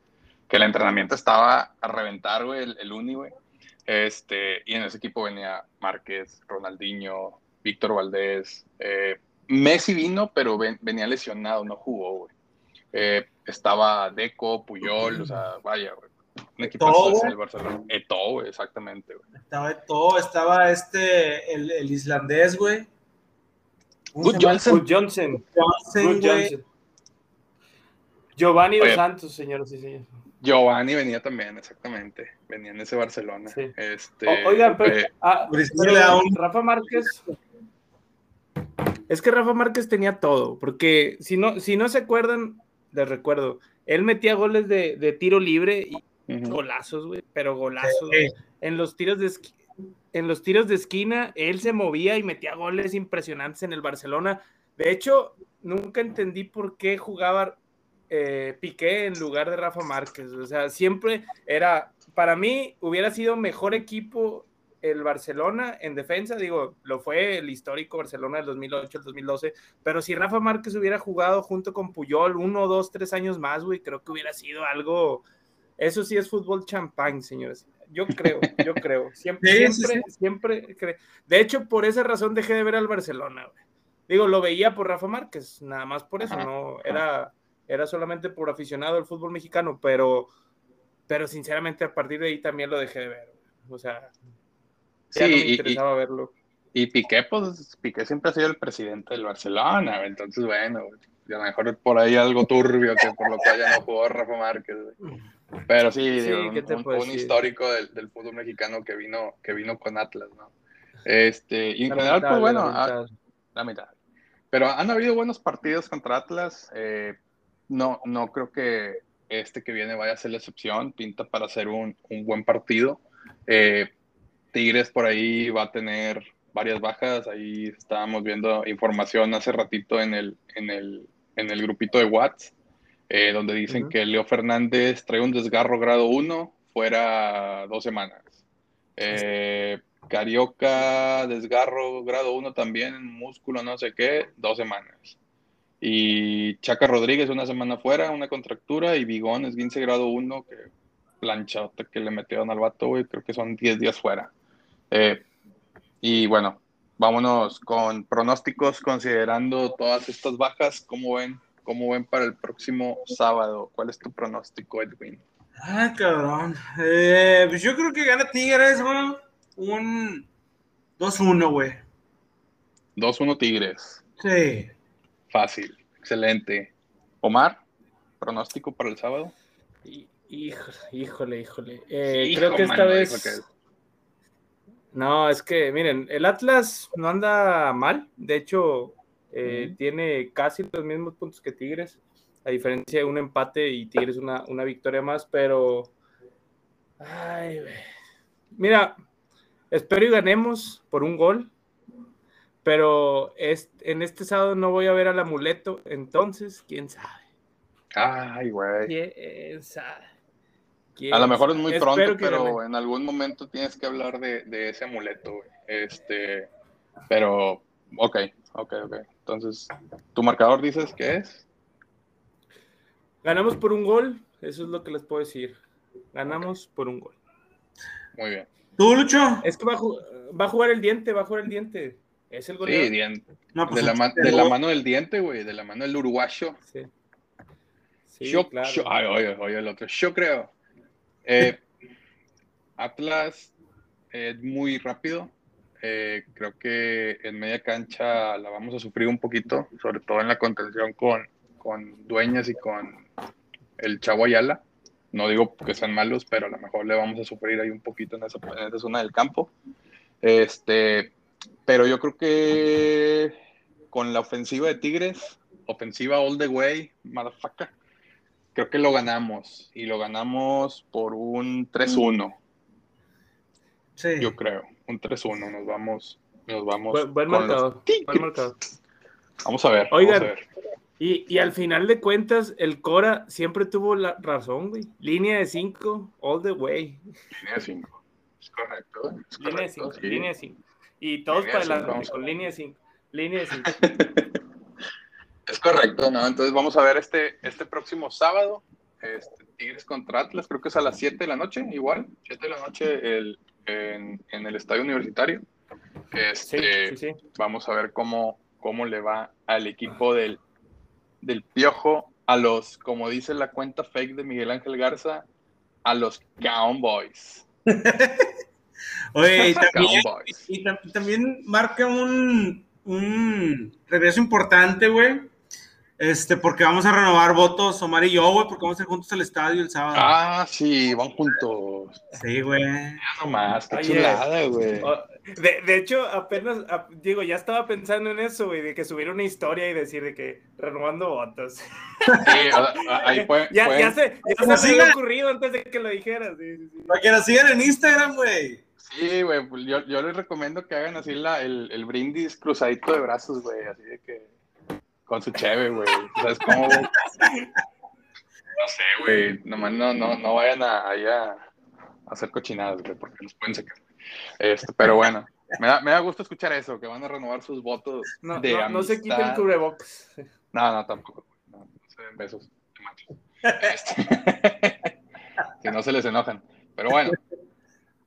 Que el entrenamiento estaba a reventar, güey, el, el, uni, güey. Este, y en ese equipo venía Márquez, Ronaldinho, Víctor Valdés. Eh, Messi vino, pero ven, venía lesionado, no jugó, güey. Eh, estaba Deco, Puyol, o sea, vaya, güey. Un güey. del Barcelona. Eto'o, güey, exactamente, güey. Estaba de todo, estaba este, el, el islandés, güey. ¿Cómo Good? Johnson. Good Johnson. Johnson, Good güey. Johnson. Giovanni Dos Oye. Santos, señores y señores. Giovanni venía también, exactamente. Venía en ese Barcelona. Sí. Este, O- oigan, pero, eh, ah, pero Rafa Márquez. Es que Rafa Márquez tenía todo, porque si no, si no se acuerdan, les recuerdo, él metía goles de, de tiro libre y golazos, güey, pero golazos. Sí. En los tiros de esqui- en los tiros de esquina, él se movía y metía goles impresionantes en el Barcelona. De hecho, nunca entendí por qué jugaba eh, Piqué en lugar de Rafa Márquez. O sea, siempre era, para mí, hubiera sido mejor equipo el Barcelona en defensa. Digo, lo fue el histórico Barcelona del 2008, el 2012. Pero si Rafa Márquez hubiera jugado junto con Puyol uno, dos, tres años más, güey, creo que hubiera sido algo. Eso sí es fútbol champán, señores. Yo creo, yo creo. Siempre, Sí, sí, siempre, siempre. cre- De hecho, por esa razón dejé de ver al Barcelona, güey. Digo, lo veía por Rafa Márquez, nada más por eso, no era, era solamente por aficionado al fútbol mexicano, pero, pero sinceramente a partir de ahí también lo dejé de ver. güey. O sea, ya Sí, no me y- y- interesaba verlo. Y Piqué, pues, Piqué siempre ha sido el presidente del Barcelona, entonces, bueno, a lo mejor por ahí algo turbio que por lo cual ya no jugó Rafa Márquez. Pero sí, Sí, digo, ¿qué un, un- un histórico del, del fútbol mexicano que vino, que vino con Atlas, ¿no? Este, y en general, pues Lamentable, bueno, a- lamentable. la mitad. Pero han habido buenos partidos contra Atlas. eh, no, no creo que este que viene vaya a ser la excepción. Pinta para ser un, un buen partido. Eh, Tigres por ahí va a tener varias bajas. Ahí estábamos viendo información hace ratito en el, en el, en el grupito de Watts, eh, donde dicen que Leo Fernández trae un desgarro grado 1 fuera dos semanas. Eh, Carioca, desgarro grado 1 también, músculo, no sé qué, dos semanas. Y Chaca Rodríguez una semana fuera, una contractura, y Bigón es 15 grado 1, que planchota que le metieron al vato, güey, creo que son 10 días fuera. Eh, y bueno, vámonos con pronósticos considerando todas estas bajas, ¿cómo ven? ¿Cómo ven para el próximo sábado? ¿Cuál es tu pronóstico, Edwin? Ah, cabrón. Eh, pues yo creo que gana Tigres, güey. Un 2-1, güey. 2-1 Tigres. Sí. Fácil, excelente. Omar, pronóstico para el sábado. Hí- Híjole, híjole, híjole. Eh, Hijo, creo que esta mano, vez. que- No, es que, miren, el Atlas no anda mal. De hecho, eh, tiene casi los mismos puntos que Tigres, a diferencia de un empate y Tigres una, una victoria más, pero. Ay, güey. Mira, espero y ganemos por un gol, pero es- en este sábado no voy a ver al amuleto, entonces, quién sabe. Ay, güey. ¿Quién sabe? A lo mejor es muy Espero pronto, pero en algún momento tienes que hablar de, de ese amuleto, güey. Este, pero, ok, ok, ok. Entonces, ¿tu marcador dices que es? Ganamos por un gol, eso es lo que les puedo decir. Ganamos por un gol. Muy bien. ¿Tú, Lucho? Es que va a, va a jugar el diente, va a jugar el diente. Es el Sí, goleador. bien. No, pues, la, de la mano del diente, güey, de la mano del uruguayo. Sí. Sí, yo, claro. yo- ay, oye, oye, el otro. Yo creo. Eh, Atlas es muy rápido. Eh, creo que en media cancha la vamos a sufrir un poquito, sobre todo en la contención con, con Dueñas y con el Chavo. No digo que sean malos, pero a lo mejor le vamos a sufrir ahí un poquito en esa, en esa zona del campo. Este, pero yo creo que con la ofensiva de Tigres, ofensiva all the way, motherfucker, creo que lo ganamos. Y lo ganamos por un 3-1, Sí. yo creo. Un 3-1, nos vamos. Nos vamos. Buen, buen marcador. Buen marcador. Vamos a ver. Oigan. vamos a ver. Y, y al final de cuentas, el Cora siempre tuvo la razón, güey. Línea de 5, all the way. Línea de 5. Es correcto. Es Línea de correcto, 5, sí. línea de 5. Y todos Línea para adelante, con línea de 5. Línea de 5. Es correcto, ¿no? Entonces vamos a ver este, este próximo sábado, este, Tigres contra Atlas, creo que es a las 7 de la noche, igual, 7 de la noche el, en, en el estadio universitario. Sí, Este, sí, sí. Vamos a ver cómo, cómo le va al equipo del, del Piojo, a los, como dice la cuenta fake de Miguel Ángel Garza, a los Cowboys. Oye, y también, Cowboys. y tam- también marca un, un regreso importante, güey. Este, porque vamos a renovar votos, Omar y yo, güey, porque vamos a ir juntos al estadio el sábado. Ah, sí, van juntos. Sí, güey. Ya nomás, qué Oye. chulada, güey. De, de hecho, apenas, ap- digo, ya estaba pensando en eso, güey, de que subir una historia y decir de que renovando votos. Sí, ahí pueden, Ya, pueden- ya se, ya se me siga. había ocurrido antes de que lo dijeras. sí, sí, sí. Para que nos sigan en Instagram, güey. Sí, güey, pues yo, yo les recomiendo que hagan así la, el, el brindis cruzadito de brazos, güey, así de que con su cheve, güey. ¿Sabes cómo, güey? No sé, güey, nomás no, no, no vayan a, ahí a, a hacer cochinadas, güey, porque nos pueden sacar. Este, pero bueno, me da, me da gusto escuchar eso, que van a renovar sus votos No, de no, no se quiten cubrebocas. No, no, tampoco. No, no se den besos. Este, si no se les enojan. Pero bueno,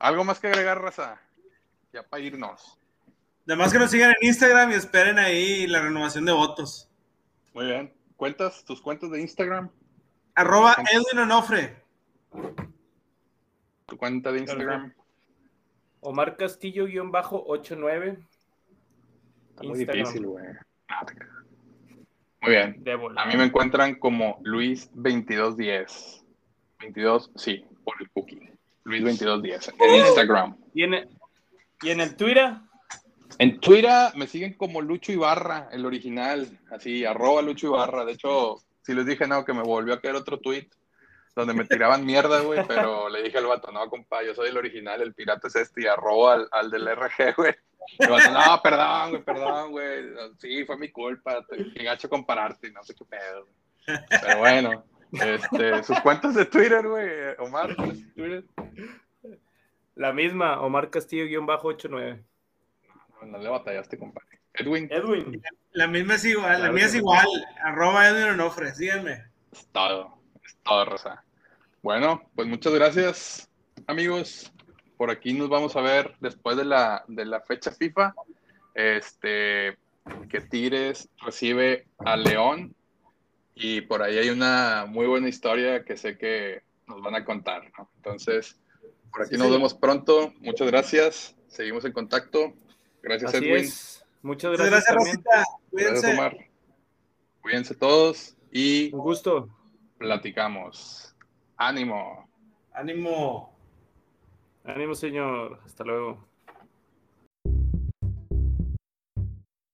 algo más que agregar, raza. Ya para irnos. Además que nos sigan en Instagram y esperen ahí la renovación de votos. Muy bien. ¿Cuentas tus cuentas de Instagram? Arroba Edwin Onofre. ¿Tu cuenta de Instagram? Omar Castillo-89 Está muy Instagram. difícil, güey. Muy bien. A mí me encuentran como Luis2210. 22, sí, por el cookie. Luis2210 en Instagram. ¿Y en, el, y en el Twitter? En Twitter me siguen como Lucho Ibarra, el original, así, arroba Lucho Ibarra. De hecho, si les dije, no, que me volvió a caer otro tweet donde me tiraban mierda, güey, pero le dije al vato, no, compa, yo soy el original, el pirata es este, y arroba al, al del RG, güey. No, perdón, güey, perdón, güey. Sí, fue mi culpa, qué gacho compararte, no sé qué pedo. güey. Pero bueno, este, sus cuentas de Twitter, güey, Omar, ¿cuál es tu Twitter? La misma, Omar Castillo-89. No, le batallaste, compadre. Edwin. Edwin. La misma es igual, la mía es no. igual. Arroba Edwin Onofre. Síganme. Es todo, es todo, Rosa. Bueno, pues muchas gracias, amigos. Por aquí nos vamos a ver después de la, de la fecha FIFA. Este, que Tigres recibe a León. Y por ahí hay una muy buena historia que sé que nos van a contar. ¿no? Entonces, por aquí Sí, nos sí. vemos pronto. Muchas gracias. Seguimos en contacto. Gracias, Así Edwin. es. Muchas Muchas gracias. Rosita. Gracias, Cuídense. Omar. Cuídense todos y Un gusto. platicamos. Ánimo. Ánimo. Ánimo, señor. Hasta luego.